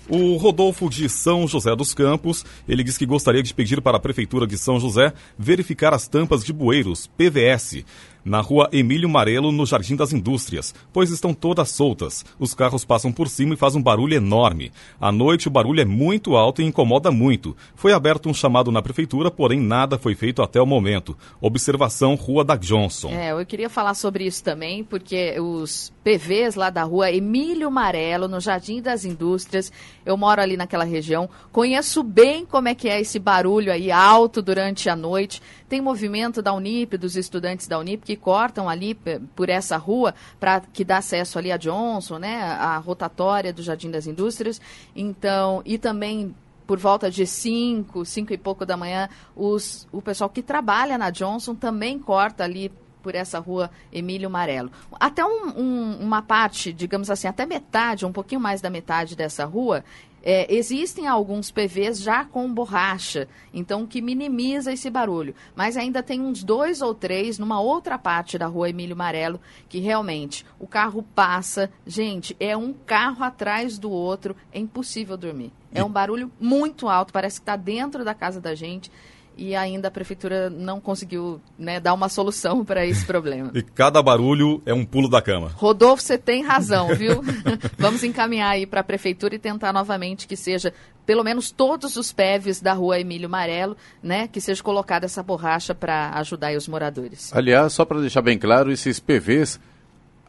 O Rodolfo de São José dos Campos, ele diz que gostaria de pedir para a Prefeitura de São José verificar as tampas de bueiros, PVS, na rua Emílio Marelo, no Jardim das Indústrias, pois estão todas soltas. Os carros passam por cima e faz um barulho enorme. À noite o barulho é muito alto e incomoda muito. Foi aberto um chamado na prefeitura, porém nada foi feito até o momento. Observação Rua da Johnson. É, eu queria falar sobre isso também, porque os PVs lá da rua Emílio Marelo, no Jardim das Indústrias, eu moro ali naquela região, conheço bem como é que é esse barulho aí alto durante a noite. Tem movimento da Unip, dos estudantes da Unip, que cortam ali por essa rua para que dá acesso ali a Johnson, né, a rotatória do Jardim das Indústrias. Então, e também por volta de 5, 5 e pouco da manhã, os, o pessoal que trabalha na Johnson também corta ali por essa rua Emílio Marelo. Até um, um, uma parte, digamos assim, até metade, um pouquinho mais da metade dessa rua, é, existem alguns PVs já com borracha, então que minimiza esse barulho. Mas ainda tem uns dois ou três numa outra parte da rua Emílio Marelo que realmente o carro passa. Gente, é um carro atrás do outro, é impossível dormir. É um barulho muito alto, parece que está dentro da casa da gente e ainda a prefeitura não conseguiu né, dar uma solução para esse problema. e cada barulho é um pulo da cama. Rodolfo, você tem razão, viu? Vamos encaminhar aí para a prefeitura e tentar novamente que seja pelo menos todos os PEVs da rua Emílio Marelo, né, que seja colocada essa borracha para ajudar os moradores. Aliás, só para deixar bem claro, esses PVs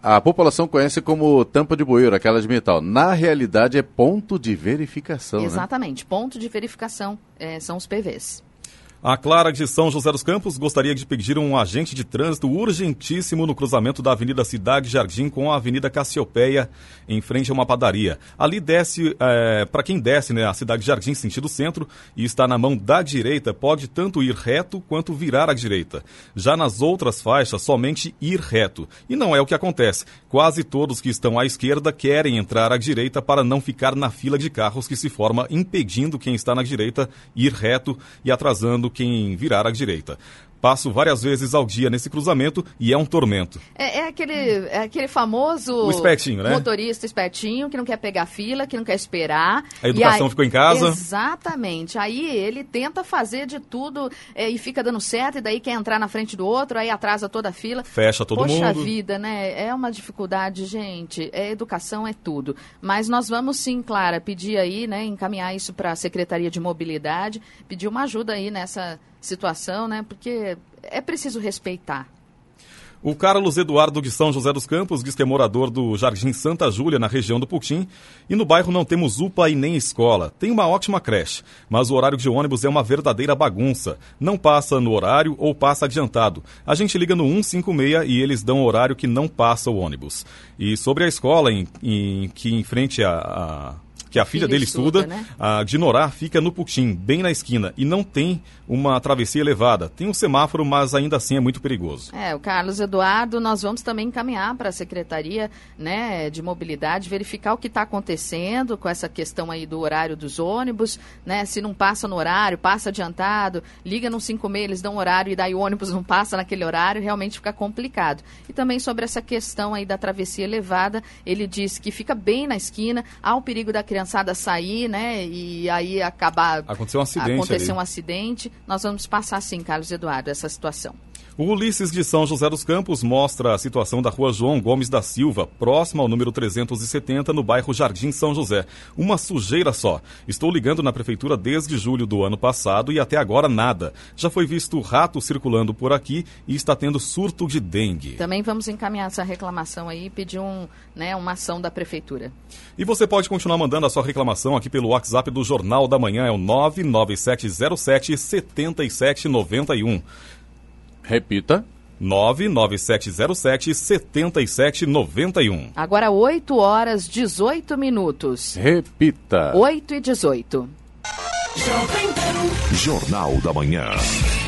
a população conhece como tampa de bueiro, aquela de metal. Na realidade, é ponto de verificação. né? Exatamente, né? ponto de verificação é, são os PVs. A Clara de São José dos Campos gostaria de pedir um agente de trânsito urgentíssimo no cruzamento da Avenida Cidade Jardim com a Avenida Cassiopeia, em frente a uma padaria. Ali desce, é, para quem desce né, a Cidade Jardim sentido centro e está na mão da direita, pode tanto ir reto quanto virar à direita. Já nas outras faixas, somente ir reto. E não é o que acontece. Quase todos que estão à esquerda querem entrar à direita para não ficar na fila de carros que se forma, impedindo quem está na direita ir reto e atrasando quem virar à direita. Passo várias vezes ao dia nesse cruzamento e é um tormento. É, é aquele, é aquele famoso né? motorista espertinho que não quer pegar fila, que não quer esperar. A educação aí- ficou em casa. Exatamente. Aí ele tenta fazer de tudo é, e fica dando certo, e daí quer entrar na frente do outro, aí atrasa toda a fila. Fecha todo Poxa mundo. vida, né? É uma dificuldade, gente. É educação é tudo. Mas nós vamos sim, Clara, pedir aí, né, encaminhar isso para a Secretaria de Mobilidade, pedir uma ajuda aí nessa situação, né? Porque é preciso respeitar. O Carlos Eduardo de São José dos Campos diz que é morador do Jardim Santa Júlia, na região do Putim, e no bairro não temos UPA e nem escola. Tem uma ótima creche, mas o horário de ônibus é uma verdadeira bagunça. Não passa no horário ou passa adiantado. A gente liga no 156 e eles dão horário que não passa o ônibus. E sobre a escola em, em- que em frente a... a- que a filha Filha dele estuda, estuda, né? a de Norá fica no Putim, bem na esquina, e não tem uma travessia elevada. Tem um semáforo, mas ainda assim é muito perigoso. É, o Carlos Eduardo, nós vamos também encaminhar para a Secretaria né, de Mobilidade, verificar o que está acontecendo com essa questão aí do horário dos ônibus, né? Se não passa no horário, passa adiantado, liga no 56, eles dão horário e daí o ônibus não passa naquele horário, realmente fica complicado. E também sobre essa questão aí da travessia elevada, ele diz que fica bem na esquina, há o perigo da criançada sair, né? E aí acabar Aconteceu um acidente acontecer ali. um acidente. Nós vamos passar sim, Carlos Eduardo, essa situação. O Ulisses de São José dos Campos mostra a situação da rua João Gomes da Silva, próxima ao número 370, no bairro Jardim São José. Uma sujeira só. Estou ligando na prefeitura desde julho do ano passado e até agora nada. Já foi visto rato circulando por aqui e está tendo surto de dengue. Também vamos encaminhar essa reclamação aí e pedir um, né, uma ação da prefeitura. E você pode continuar mandando a sua reclamação aqui pelo WhatsApp do Jornal da Manhã, é o 99707 7791. Repita. 99707 7791. Agora 8 horas 18 minutos. Repita. 8 e 18. Jornal da Manhã.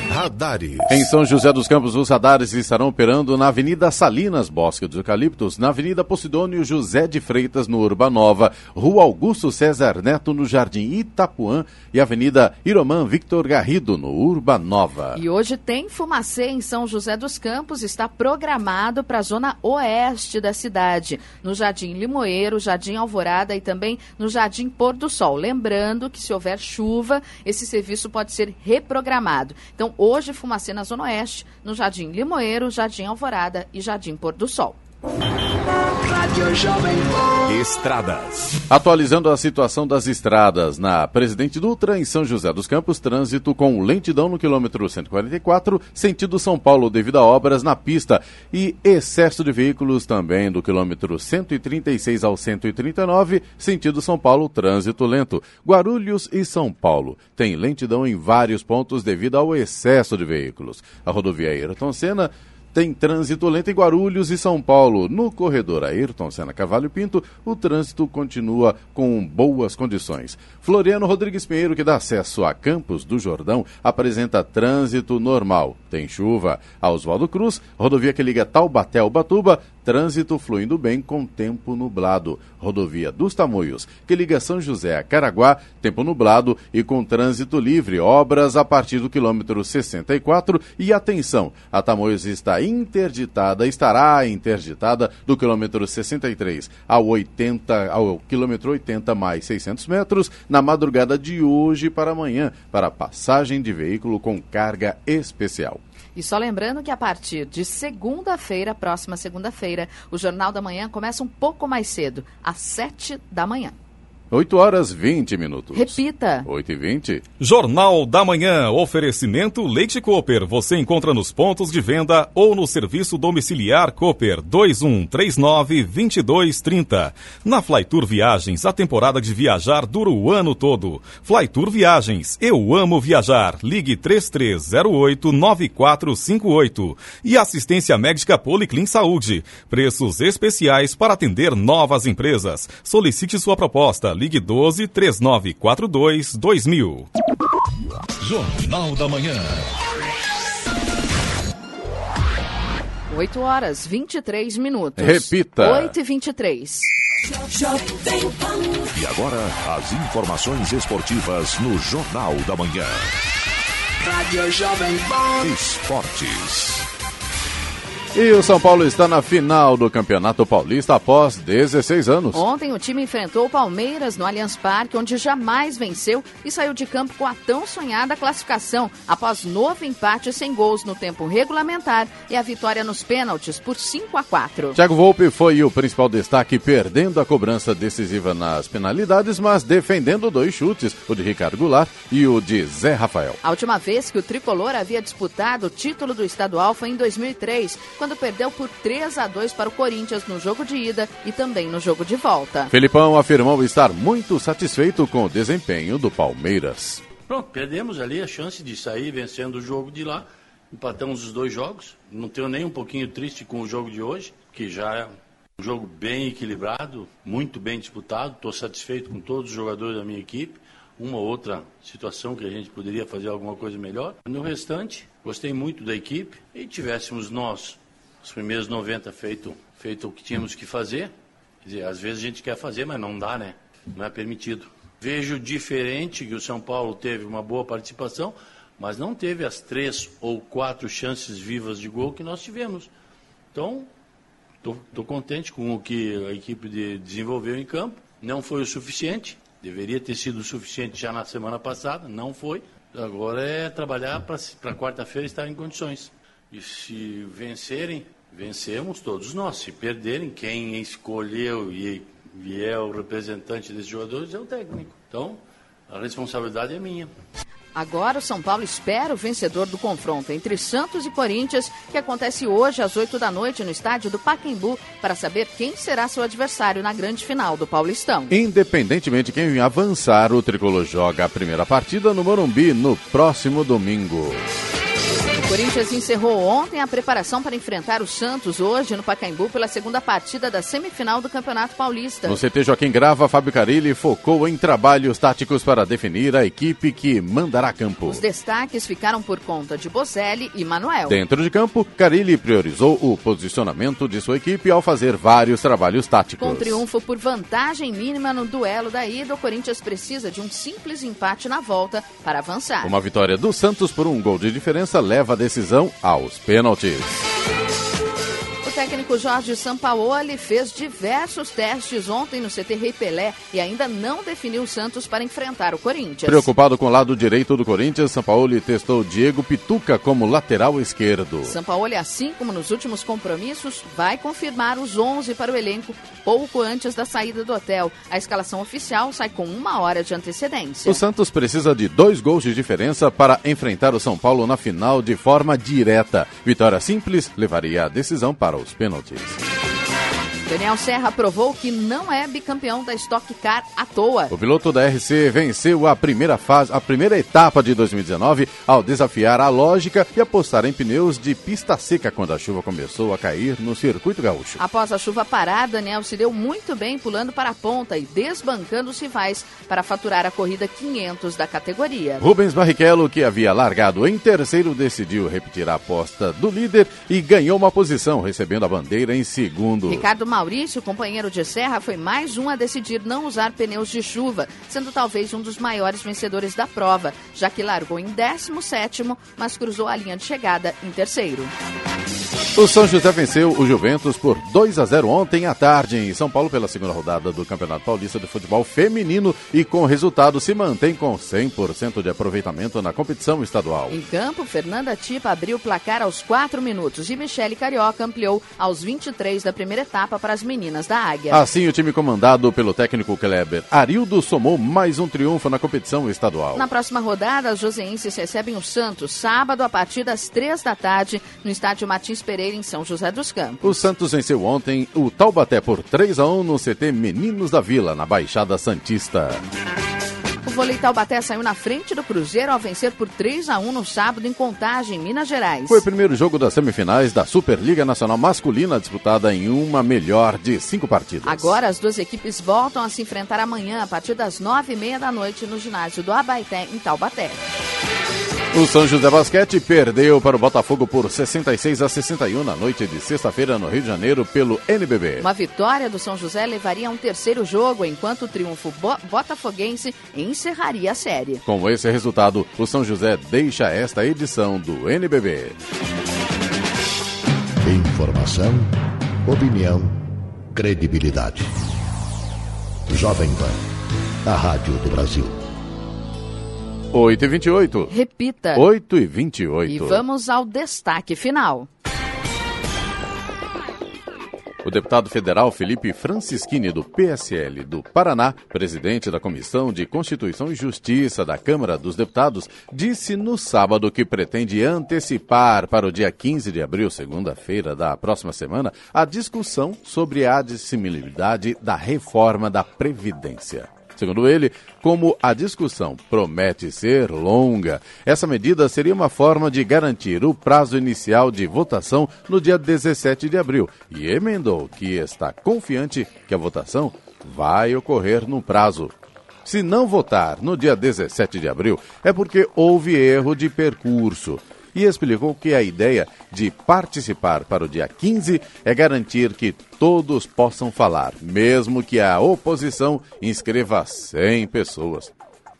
Radares. Em São José dos Campos, os radares estarão operando na Avenida Salinas, Bosque dos Eucaliptos, na Avenida Posidônio José de Freitas, no Urbanova, Rua Augusto César Neto, no Jardim Itapuã e Avenida Iromã Victor Garrido, no Urbanova. E hoje tem fumacê em São José dos Campos, está programado para a zona oeste da cidade, no Jardim Limoeiro, Jardim Alvorada e também no Jardim Pôr do Sol. Lembrando que se houver chuva, esse serviço pode ser reprogramado. Então, hoje fumacê na zona oeste, no Jardim Limoeiro, Jardim Alvorada e Jardim Pôr do Sol. Estradas. Atualizando a situação das estradas na Presidente Dutra, em São José dos Campos, trânsito com lentidão no quilômetro 144, sentido São Paulo devido a obras na pista e excesso de veículos também do quilômetro 136 ao 139, sentido São Paulo, trânsito lento. Guarulhos e São Paulo tem lentidão em vários pontos devido ao excesso de veículos. A rodovia Ayrton Senna tem trânsito lento em Guarulhos e São Paulo. No corredor Ayrton Senna Cavalho Pinto, o trânsito continua com boas condições. Floriano Rodrigues Pinheiro, que dá acesso a Campos do Jordão, apresenta trânsito normal. Tem chuva. A Oswaldo Cruz, rodovia que liga Taubaté ao Batuba, trânsito fluindo bem com tempo nublado. Rodovia dos Tamoios, que liga São José a Caraguá, tempo nublado e com trânsito livre. Obras a partir do quilômetro 64 e atenção, a Tamoios está interditada, estará interditada do quilômetro 63 ao 80, ao quilômetro 80 mais 600 metros na madrugada de hoje para amanhã, para passagem de veículo com carga especial. E só lembrando que a partir de segunda-feira, próxima segunda-feira, o Jornal da Manhã começa um pouco mais cedo, às 7 da manhã. 8 horas 20 minutos. Repita. 8 e 20. Jornal da Manhã, oferecimento Leite Cooper. Você encontra nos pontos de venda ou no serviço domiciliar Cooper 2139-2230. Na Flytour Viagens, a temporada de viajar dura o ano todo. Flytour Viagens, eu amo viajar. Ligue 3308-9458. E assistência médica Policlin Saúde. Preços especiais para atender novas empresas. Solicite sua proposta. Ligue 12 3942 2000. Jornal da Manhã. 8 horas 23 minutos. Repita. 8 e 23. E agora, as informações esportivas no Jornal da Manhã. Rádio Jovem Pan. Esportes. E o São Paulo está na final do Campeonato Paulista após 16 anos. Ontem o time enfrentou o Palmeiras no Allianz Parque, onde jamais venceu e saiu de campo com a tão sonhada classificação após novo empate sem gols no tempo regulamentar e a vitória nos pênaltis por 5 a 4. Thiago Volpe foi o principal destaque, perdendo a cobrança decisiva nas penalidades, mas defendendo dois chutes, o de Ricardo Goulart e o de Zé Rafael. A última vez que o tricolor havia disputado o título do estadual foi em 2003, quando perdeu por 3 a 2 para o Corinthians no jogo de ida e também no jogo de volta. Felipão afirmou estar muito satisfeito com o desempenho do Palmeiras. Pronto, perdemos ali a chance de sair vencendo o jogo de lá. Empatamos os dois jogos. Não tenho nem um pouquinho triste com o jogo de hoje, que já é um jogo bem equilibrado, muito bem disputado. Estou satisfeito com todos os jogadores da minha equipe. Uma ou outra situação que a gente poderia fazer alguma coisa melhor. No restante, gostei muito da equipe e tivéssemos nós os primeiros 90 feito, feito o que tínhamos que fazer. Quer dizer, às vezes a gente quer fazer, mas não dá, né? Não é permitido. Vejo diferente que o São Paulo teve uma boa participação, mas não teve as três ou quatro chances vivas de gol que nós tivemos. Então, estou contente com o que a equipe de, desenvolveu em campo. Não foi o suficiente, deveria ter sido o suficiente já na semana passada, não foi. Agora é trabalhar para quarta-feira estar em condições. E se vencerem, vencemos todos nós. Se perderem, quem escolheu e, e é o representante desses jogadores é o técnico. Então, a responsabilidade é minha. Agora o São Paulo espera o vencedor do confronto entre Santos e Corinthians, que acontece hoje às 8 da noite no estádio do Pacaembu, para saber quem será seu adversário na grande final do Paulistão. Independentemente de quem avançar, o tricolor joga a primeira partida no Morumbi no próximo domingo. Corinthians encerrou ontem a preparação para enfrentar o Santos hoje no Pacaembu pela segunda partida da semifinal do Campeonato Paulista. No CT Joaquim Grava, Fábio Carilli focou em trabalhos táticos para definir a equipe que mandará campo. Os destaques ficaram por conta de Bozelli e Manuel. Dentro de campo, Carilli priorizou o posicionamento de sua equipe ao fazer vários trabalhos táticos. Com triunfo por vantagem mínima no duelo da ida, o Corinthians precisa de um simples empate na volta para avançar. Uma vitória do Santos por um gol de diferença leva decisão aos pênaltis. O técnico Jorge Sampaoli fez diversos testes ontem no CT Rei Pelé e ainda não definiu o Santos para enfrentar o Corinthians. Preocupado com o lado direito do Corinthians, Sampaoli testou Diego Pituca como lateral esquerdo. Sampaoli, assim como nos últimos compromissos, vai confirmar os 11 para o elenco pouco antes da saída do hotel. A escalação oficial sai com uma hora de antecedência. O Santos precisa de dois gols de diferença para enfrentar o São Paulo na final de forma direta. Vitória simples levaria a decisão para os pênaltis. Daniel Serra provou que não é bicampeão da Stock Car à toa. O piloto da RC venceu a primeira fase, a primeira etapa de 2019 ao desafiar a lógica e apostar em pneus de pista seca quando a chuva começou a cair no circuito gaúcho. Após a chuva parar, Daniel se deu muito bem pulando para a ponta e desbancando os rivais para faturar a corrida 500 da categoria. Rubens Barrichello, que havia largado em terceiro, decidiu repetir a aposta do líder e ganhou uma posição, recebendo a bandeira em segundo. Ricardo Maurício, companheiro de Serra, foi mais um a decidir não usar pneus de chuva, sendo talvez um dos maiores vencedores da prova, já que largou em 17, mas cruzou a linha de chegada em terceiro. O São José venceu o Juventus por 2 a 0 ontem à tarde em São Paulo pela segunda rodada do Campeonato Paulista de Futebol Feminino e com o resultado se mantém com 100% de aproveitamento na competição estadual. Em campo, Fernanda Tipa abriu o placar aos 4 minutos e Michele Carioca ampliou aos 23 da primeira etapa para as meninas da Águia. Assim, o time comandado pelo técnico Kleber Arildo somou mais um triunfo na competição estadual. Na próxima rodada, os joseenses recebem o Santos, sábado a partir das 3 da tarde, no estádio Martins Pereira, em São José dos Campos. O Santos venceu ontem o Taubaté por 3 a 1 no CT Meninos da Vila, na Baixada Santista. O vôlei Taubaté saiu na frente do Cruzeiro ao vencer por 3 a 1 no sábado em Contagem, Minas Gerais. Foi o primeiro jogo das semifinais da Superliga Nacional Masculina disputada em uma melhor de cinco partidas. Agora as duas equipes voltam a se enfrentar amanhã a partir das nove e meia da noite no ginásio do Abaité em Taubaté. O São José Basquete perdeu para o Botafogo por 66 a 61 na noite de sexta-feira no Rio de Janeiro pelo NBB. Uma vitória do São José levaria a um terceiro jogo, enquanto o triunfo bo botafoguense encerraria a série. Com esse resultado, o São José deixa esta edição do NBB. Informação, opinião, credibilidade. Jovem Pan, a rádio do Brasil. 8 e 28. Repita. 8 e 28. E vamos ao destaque final. O deputado federal Felipe Francischini, do PSL do Paraná, presidente da Comissão de Constituição e Justiça da Câmara dos Deputados, disse no sábado que pretende antecipar para o dia 15 de abril, segunda-feira da próxima semana, a discussão sobre a dissimilidade da reforma da Previdência. Segundo ele, como a discussão promete ser longa, essa medida seria uma forma de garantir o prazo inicial de votação no dia 17 de abril e emendou que está confiante que a votação vai ocorrer no prazo. Se não votar no dia 17 de abril, é porque houve erro de percurso e explicou que a ideia de participar para o dia 15 é garantir que todos possam falar, mesmo que a oposição inscreva 100 pessoas.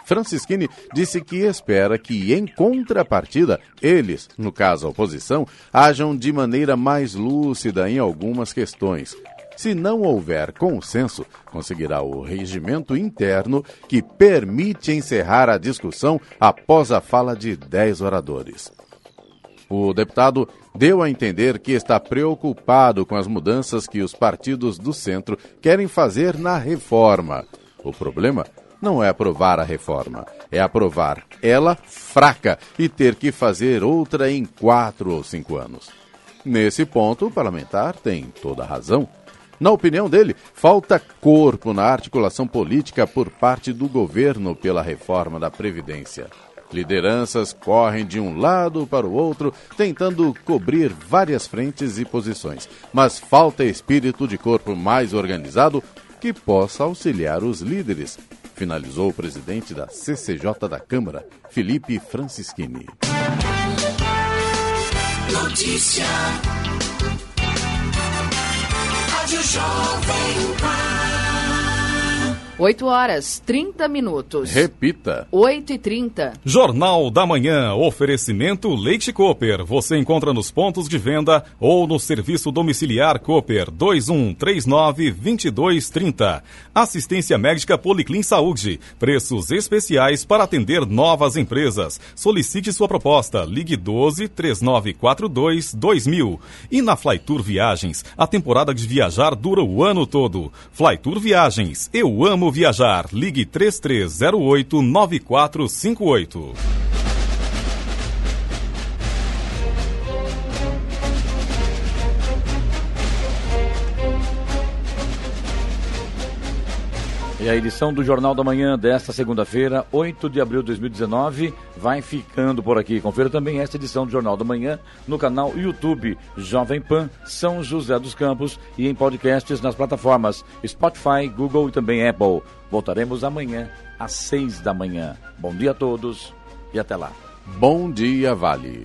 Francisquini disse que espera que, em contrapartida, eles, no caso a oposição, ajam de maneira mais lúcida em algumas questões. Se não houver consenso, conseguirá o regimento interno que permite encerrar a discussão após a fala de 10 oradores. O deputado deu a entender que está preocupado com as mudanças que os partidos do centro querem fazer na reforma. O problema não é aprovar a reforma, é aprovar ela fraca e ter que fazer outra em quatro ou cinco anos. Nesse ponto, o parlamentar tem toda a razão. Na opinião dele, falta corpo na articulação política por parte do governo pela reforma da Previdência. Lideranças correm de um lado para o outro, tentando cobrir várias frentes e posições, mas falta espírito de corpo mais organizado que possa auxiliar os líderes, finalizou o presidente da CCJ da Câmara, Felipe Francischini. Notícia. Rádio Jovem Pan. 8 horas 30 minutos. Repita. 8 e 30. Jornal da Manhã. Oferecimento Leite Cooper. Você encontra nos pontos de venda ou no serviço domiciliar Cooper 2139-2230. Assistência médica Policlin Saúde. Preços especiais para atender novas empresas. Solicite sua proposta. Ligue 12 3942 2000. E na Flytour Viagens. A temporada de viajar dura o ano todo. Flytour Viagens. Eu amo viajar. Ligue 3308 9458. E a edição do Jornal da Manhã desta segunda-feira, 8 de abril de 2019, vai ficando por aqui. Confira também esta edição do Jornal da Manhã no canal YouTube Jovem Pan São José dos Campos e em podcasts nas plataformas Spotify, Google e também Apple. Voltaremos amanhã às 6 da manhã. Bom dia a todos e até lá. Bom dia, Vale.